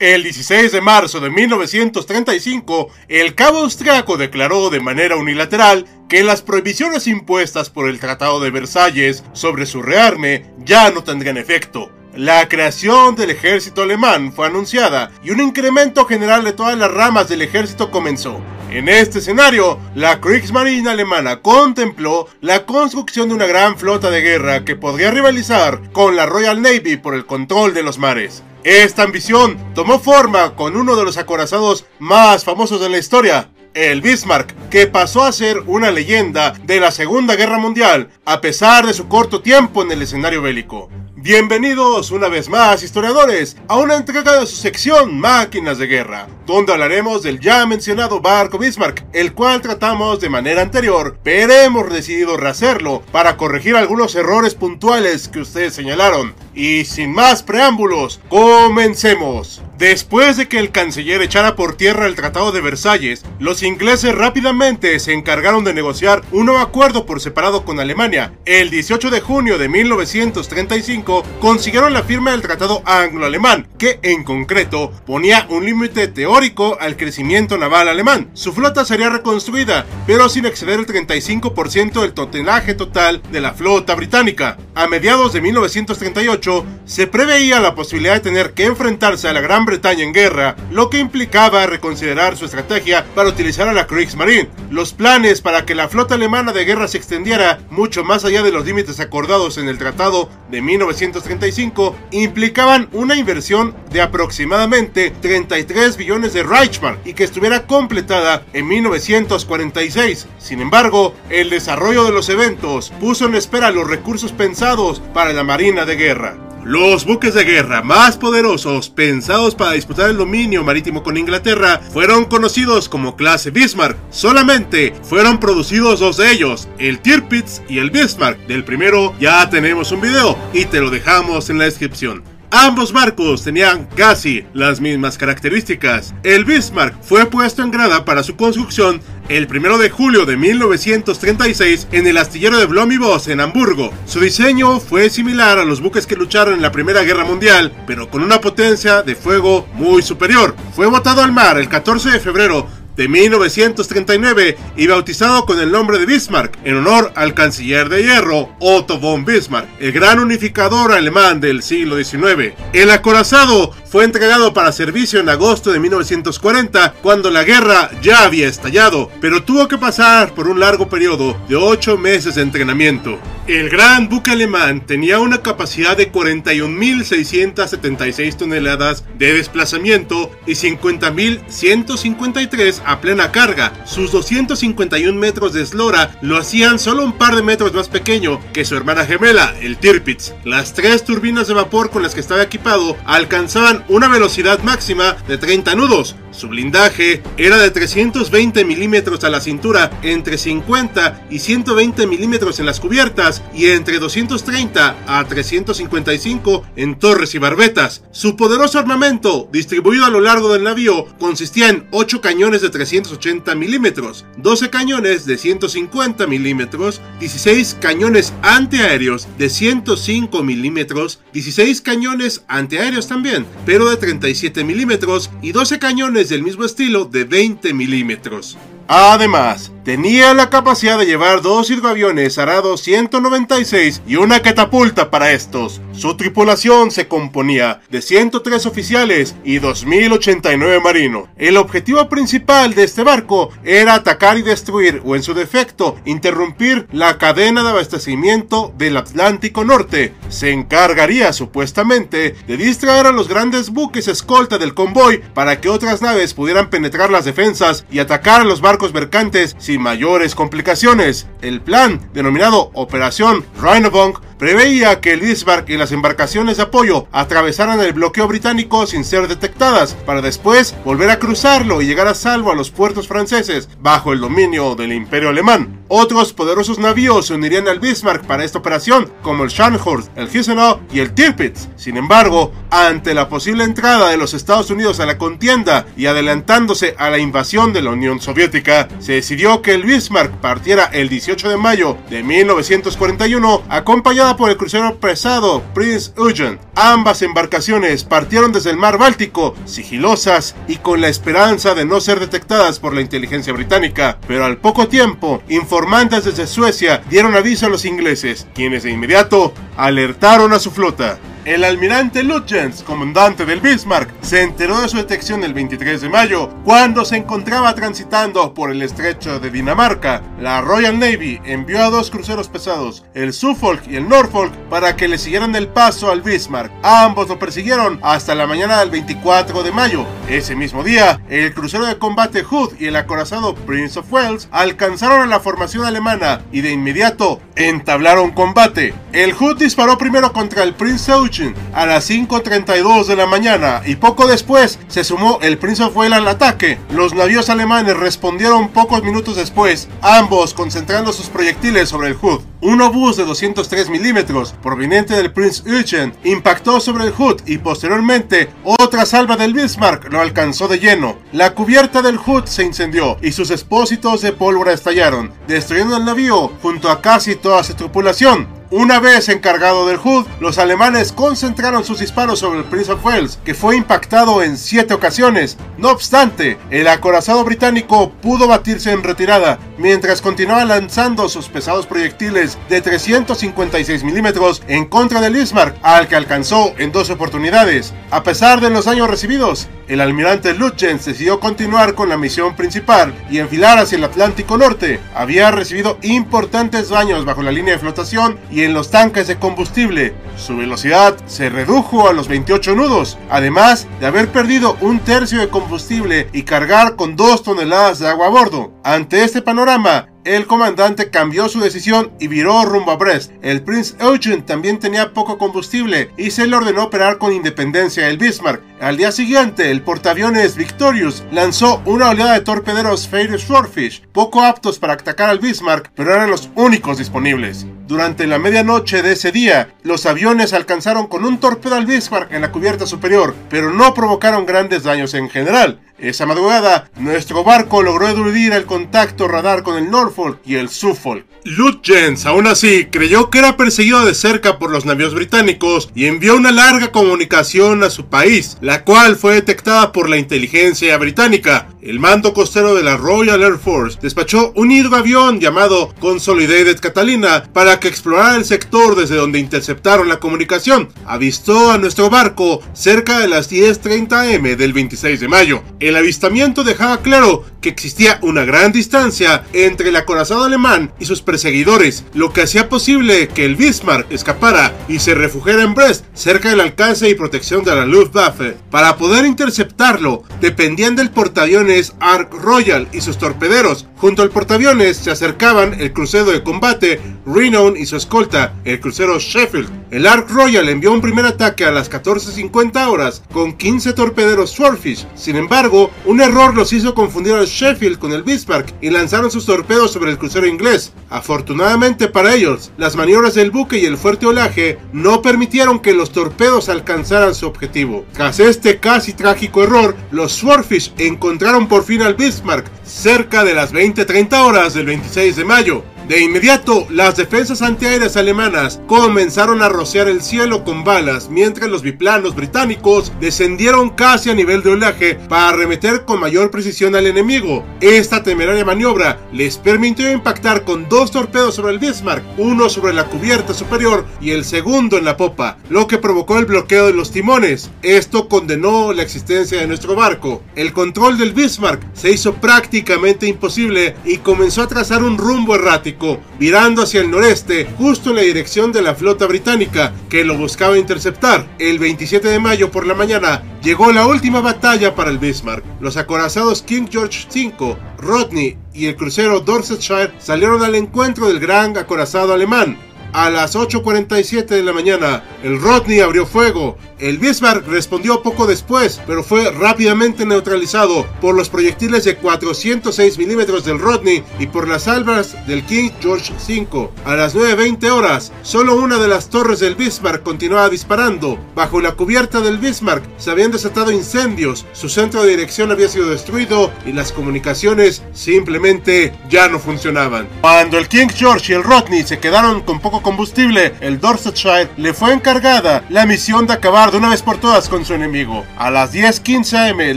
El 16 de marzo de 1935, el cabo austriaco declaró de manera unilateral que las prohibiciones impuestas por el Tratado de Versalles sobre su rearme ya no tendrían efecto. La creación del ejército alemán fue anunciada y un incremento general de todas las ramas del ejército comenzó. En este escenario, la Kriegsmarine alemana contempló la construcción de una gran flota de guerra que podría rivalizar con la Royal Navy por el control de los mares. Esta ambición tomó forma con uno de los acorazados más famosos de la historia, el Bismarck, que pasó a ser una leyenda de la Segunda Guerra Mundial, a pesar de su corto tiempo en el escenario bélico. Bienvenidos una vez más, historiadores, a una entrega de su sección Máquinas de Guerra, donde hablaremos del ya mencionado barco Bismarck, el cual tratamos de manera anterior, pero hemos decidido rehacerlo para corregir algunos errores puntuales que ustedes señalaron. Y sin más preámbulos, comencemos. Después de que el canciller echara por tierra el Tratado de Versalles, los ingleses rápidamente se encargaron de negociar un nuevo acuerdo por separado con Alemania. El 18 de junio de 1935 consiguieron la firma del Tratado Anglo-Alemán, que en concreto ponía un límite teórico al crecimiento naval alemán. Su flota sería reconstruida, pero sin exceder el 35% del tonelaje total de la flota británica. A mediados de 1938 se preveía la posibilidad de tener que enfrentarse a la Gran Bretaña en guerra, lo que implicaba reconsiderar su estrategia para utilizar a la Kriegsmarine. Los planes para que la flota alemana de guerra se extendiera mucho más allá de los límites acordados en el Tratado de 1935 implicaban una inversión de aproximadamente 33 billones de Reichsmark y que estuviera completada en 1946. Sin embargo, el desarrollo de los eventos puso en espera los recursos pensados para la Marina de Guerra. Los buques de guerra más poderosos pensados para disputar el dominio marítimo con Inglaterra fueron conocidos como clase Bismarck. Solamente fueron producidos dos de ellos, el Tirpitz y el Bismarck. Del primero ya tenemos un video y te lo dejamos en la descripción. Ambos barcos tenían casi las mismas características. El Bismarck fue puesto en grada para su construcción el 1 de julio de 1936 en el astillero de Blomibos en Hamburgo. Su diseño fue similar a los buques que lucharon en la Primera Guerra Mundial, pero con una potencia de fuego muy superior. Fue botado al mar el 14 de febrero de 1939 y bautizado con el nombre de Bismarck en honor al canciller de hierro Otto von Bismarck, el gran unificador alemán del siglo XIX. El acorazado fue entregado para servicio en agosto de 1940 cuando la guerra ya había estallado, pero tuvo que pasar por un largo periodo de 8 meses de entrenamiento. El gran buque alemán tenía una capacidad de 41.676 toneladas de desplazamiento y 50.153 a plena carga. Sus 251 metros de eslora lo hacían solo un par de metros más pequeño que su hermana gemela, el Tirpitz. Las tres turbinas de vapor con las que estaba equipado alcanzaban una velocidad máxima de 30 nudos, su blindaje era de 320 milímetros a la cintura, entre 50 y 120 milímetros en las cubiertas y entre 230 a 355 en torres y barbetas. Su poderoso armamento, distribuido a lo largo del navío, consistía en 8 cañones de 380 milímetros, 12 cañones de 150 milímetros, 16 cañones antiaéreos de 105 milímetros, 16 cañones antiaéreos también, pero de 37 milímetros y 12 cañones del mismo estilo de 20 milímetros. Además, tenía la capacidad de llevar dos hidroaviones arados 196 y una catapulta para estos. Su tripulación se componía de 103 oficiales y 2089 marinos. El objetivo principal de este barco era atacar y destruir, o en su defecto, interrumpir la cadena de abastecimiento del Atlántico Norte. Se encargaría supuestamente de distraer a los grandes buques escolta del convoy para que otras naves pudieran penetrar las defensas y atacar a los barcos mercantes mayores complicaciones. El plan, denominado Operación Rhinobong, preveía que el Bismarck y las embarcaciones de apoyo atravesaran el bloqueo británico sin ser detectadas, para después volver a cruzarlo y llegar a salvo a los puertos franceses bajo el dominio del Imperio Alemán. Otros poderosos navíos se unirían al Bismarck para esta operación, como el Scharnhorst, el Gneisenau y el Tirpitz. Sin embargo, ante la posible entrada de los Estados Unidos a la contienda y adelantándose a la invasión de la Unión Soviética, se decidió que el Bismarck partiera el 18 de mayo de 1941 acompañado por el crucero pesado Prince Eugen. Ambas embarcaciones partieron desde el mar Báltico, sigilosas y con la esperanza de no ser detectadas por la inteligencia británica, pero al poco tiempo, informantes desde Suecia dieron aviso a los ingleses, quienes de inmediato alertaron a su flota. El almirante Lutyens, comandante del Bismarck, se enteró de su detección el 23 de mayo, cuando se encontraba transitando por el estrecho de Dinamarca. La Royal Navy envió a dos cruceros pesados, el Suffolk y el Norfolk, para que le siguieran el paso al Bismarck. Ambos lo persiguieron hasta la mañana del 24 de mayo. Ese mismo día, el crucero de combate Hood y el acorazado Prince of Wales alcanzaron a la formación alemana y de inmediato entablaron combate. El Hood disparó primero contra el Prince Eugen a las 5.32 de la mañana y poco después se sumó el Prince of Wales al ataque. Los navíos alemanes respondieron pocos minutos después, ambos concentrando sus proyectiles sobre el Hood. Un obús de 203 milímetros proveniente del Prince Eugen impactó sobre el Hood y posteriormente otra salva del Bismarck lo alcanzó de lleno. La cubierta del Hood se incendió y sus expósitos de pólvora estallaron, destruyendo el navío junto a casi toda su tripulación. Una vez encargado del Hood, los alemanes concentraron sus disparos sobre el Prince of Wales, que fue impactado en siete ocasiones. No obstante, el acorazado británico pudo batirse en retirada, mientras continuaba lanzando sus pesados proyectiles de 356 milímetros en contra del Bismarck, al que alcanzó en dos oportunidades. A pesar de los daños recibidos, el almirante Lutyens decidió continuar con la misión principal y enfilar hacia el Atlántico Norte. Había recibido importantes daños bajo la línea de flotación y en los tanques de combustible. Su velocidad se redujo a los 28 nudos, además de haber perdido un tercio de combustible y cargar con 2 toneladas de agua a bordo. Ante este panorama, el comandante cambió su decisión y viró rumbo a Brest. El Prince Eugen también tenía poco combustible y se le ordenó operar con independencia el Bismarck. Al día siguiente, el portaaviones Victorious lanzó una oleada de torpederos Fair Swordfish, poco aptos para atacar al Bismarck, pero eran los únicos disponibles. Durante la medianoche de ese día, los aviones alcanzaron con un torpedo al Bismarck en la cubierta superior, pero no provocaron grandes daños en general. Esa madrugada, nuestro barco logró eludir el contacto radar con el Norfolk y el Suffolk. Lutyens, aún así, creyó que era perseguido de cerca por los navíos británicos y envió una larga comunicación a su país, la cual fue detectada por la inteligencia británica. El mando costero de la Royal Air Force despachó un hidroavión llamado Consolidated Catalina para que explorara el sector desde donde interceptaron la comunicación. Avistó a nuestro barco cerca de las 10.30 am del 26 de mayo. El avistamiento dejaba claro que existía una gran distancia entre el acorazado alemán y sus perseguidores, lo que hacía posible que el Bismarck escapara y se refugiara en Brest, cerca del alcance y protección de la Luftwaffe. Para poder interceptarlo, dependían del portaaviones Ark Royal y sus torpederos. Junto al portaaviones se acercaban el crucero de combate Renown y su escolta, el crucero Sheffield. El Ark Royal envió un primer ataque a las 14.50 horas con 15 torpederos Swordfish. Sin embargo, un error los hizo confundir al Sheffield con el Bismarck y lanzaron sus torpedos sobre el crucero inglés. Afortunadamente para ellos, las maniobras del buque y el fuerte olaje no permitieron que los torpedos alcanzaran su objetivo. Tras este casi trágico error, los Swordfish encontraron por fin al Bismarck cerca de las 20-30 horas del 26 de mayo. De inmediato, las defensas antiaéreas alemanas comenzaron a rociar el cielo con balas, mientras los biplanos británicos descendieron casi a nivel de oleaje para arremeter con mayor precisión al enemigo. Esta temeraria maniobra les permitió impactar con dos torpedos sobre el Bismarck, uno sobre la cubierta superior y el segundo en la popa, lo que provocó el bloqueo de los timones. Esto condenó la existencia de nuestro barco. El control del Bismarck se hizo prácticamente imposible y comenzó a trazar un rumbo errático virando hacia el noreste, justo en la dirección de la flota británica, que lo buscaba interceptar. El 27 de mayo por la mañana llegó la última batalla para el Bismarck. Los acorazados King George V, Rodney y el crucero Dorsetshire salieron al encuentro del gran acorazado alemán. A las 8.47 de la mañana, el Rodney abrió fuego el Bismarck respondió poco después, pero fue rápidamente neutralizado por los proyectiles de 406 milímetros del Rodney y por las albas del King George V. A las 9.20 horas, solo una de las torres del Bismarck continuaba disparando. Bajo la cubierta del Bismarck se habían desatado incendios, su centro de dirección había sido destruido y las comunicaciones simplemente ya no funcionaban. Cuando el King George y el Rodney se quedaron con poco combustible, el Dorsetshire le fue encargada la misión de acabar de una vez por todas con su enemigo. A las 10.15 am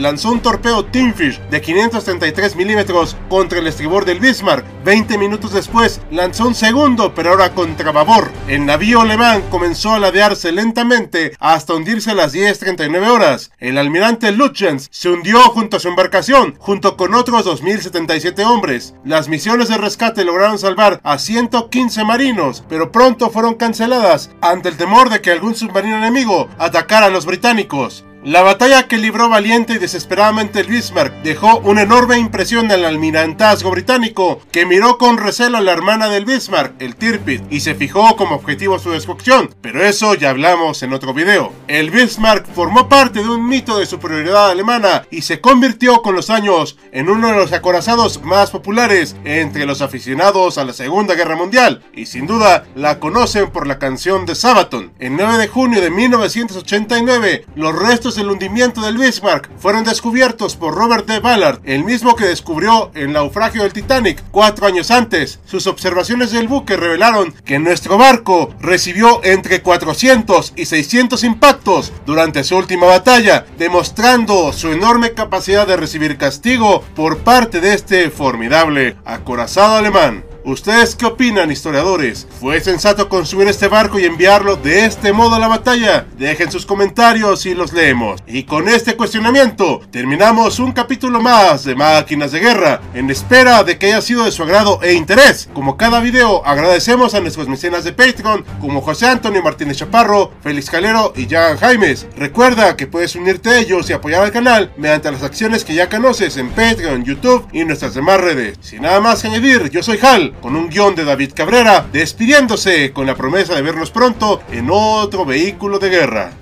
lanzó un torpedo Teamfish de 533 milímetros contra el estribor del Bismarck. 20 minutos después lanzó un segundo, pero ahora contra babor. El navío alemán comenzó a ladearse lentamente hasta hundirse a las 10.39 horas. El almirante Lutjens se hundió junto a su embarcación, junto con otros 2.077 hombres. Las misiones de rescate lograron salvar a 115 marinos, pero pronto fueron canceladas ante el temor de que algún submarino enemigo atacara a los británicos. La batalla que libró valiente y desesperadamente el Bismarck dejó una enorme impresión el almirantazgo británico, que miró con recelo a la hermana del Bismarck, el Tirpitz, y se fijó como objetivo su destrucción, pero eso ya hablamos en otro video. El Bismarck formó parte de un mito de superioridad alemana y se convirtió con los años en uno de los acorazados más populares entre los aficionados a la Segunda Guerra Mundial, y sin duda la conocen por la canción de Sabaton. El 9 de junio de 1989, los restos del hundimiento del Bismarck fueron descubiertos por Robert D. Ballard, el mismo que descubrió el naufragio del Titanic cuatro años antes. Sus observaciones del buque revelaron que nuestro barco recibió entre 400 y 600 impactos durante su última batalla, demostrando su enorme capacidad de recibir castigo por parte de este formidable acorazado alemán. ¿Ustedes qué opinan, historiadores? ¿Fue sensato construir este barco y enviarlo de este modo a la batalla? Dejen sus comentarios y los leemos. Y con este cuestionamiento terminamos un capítulo más de Máquinas de Guerra, en espera de que haya sido de su agrado e interés. Como cada video, agradecemos a nuestros mecenas de Patreon, como José Antonio Martínez Chaparro, Félix Calero y Jan Jaimes. Recuerda que puedes unirte a ellos y apoyar al canal mediante las acciones que ya conoces en Patreon, YouTube y nuestras demás redes. Sin nada más que añadir, yo soy Hal con un guion de David Cabrera, despidiéndose con la promesa de vernos pronto en otro vehículo de guerra.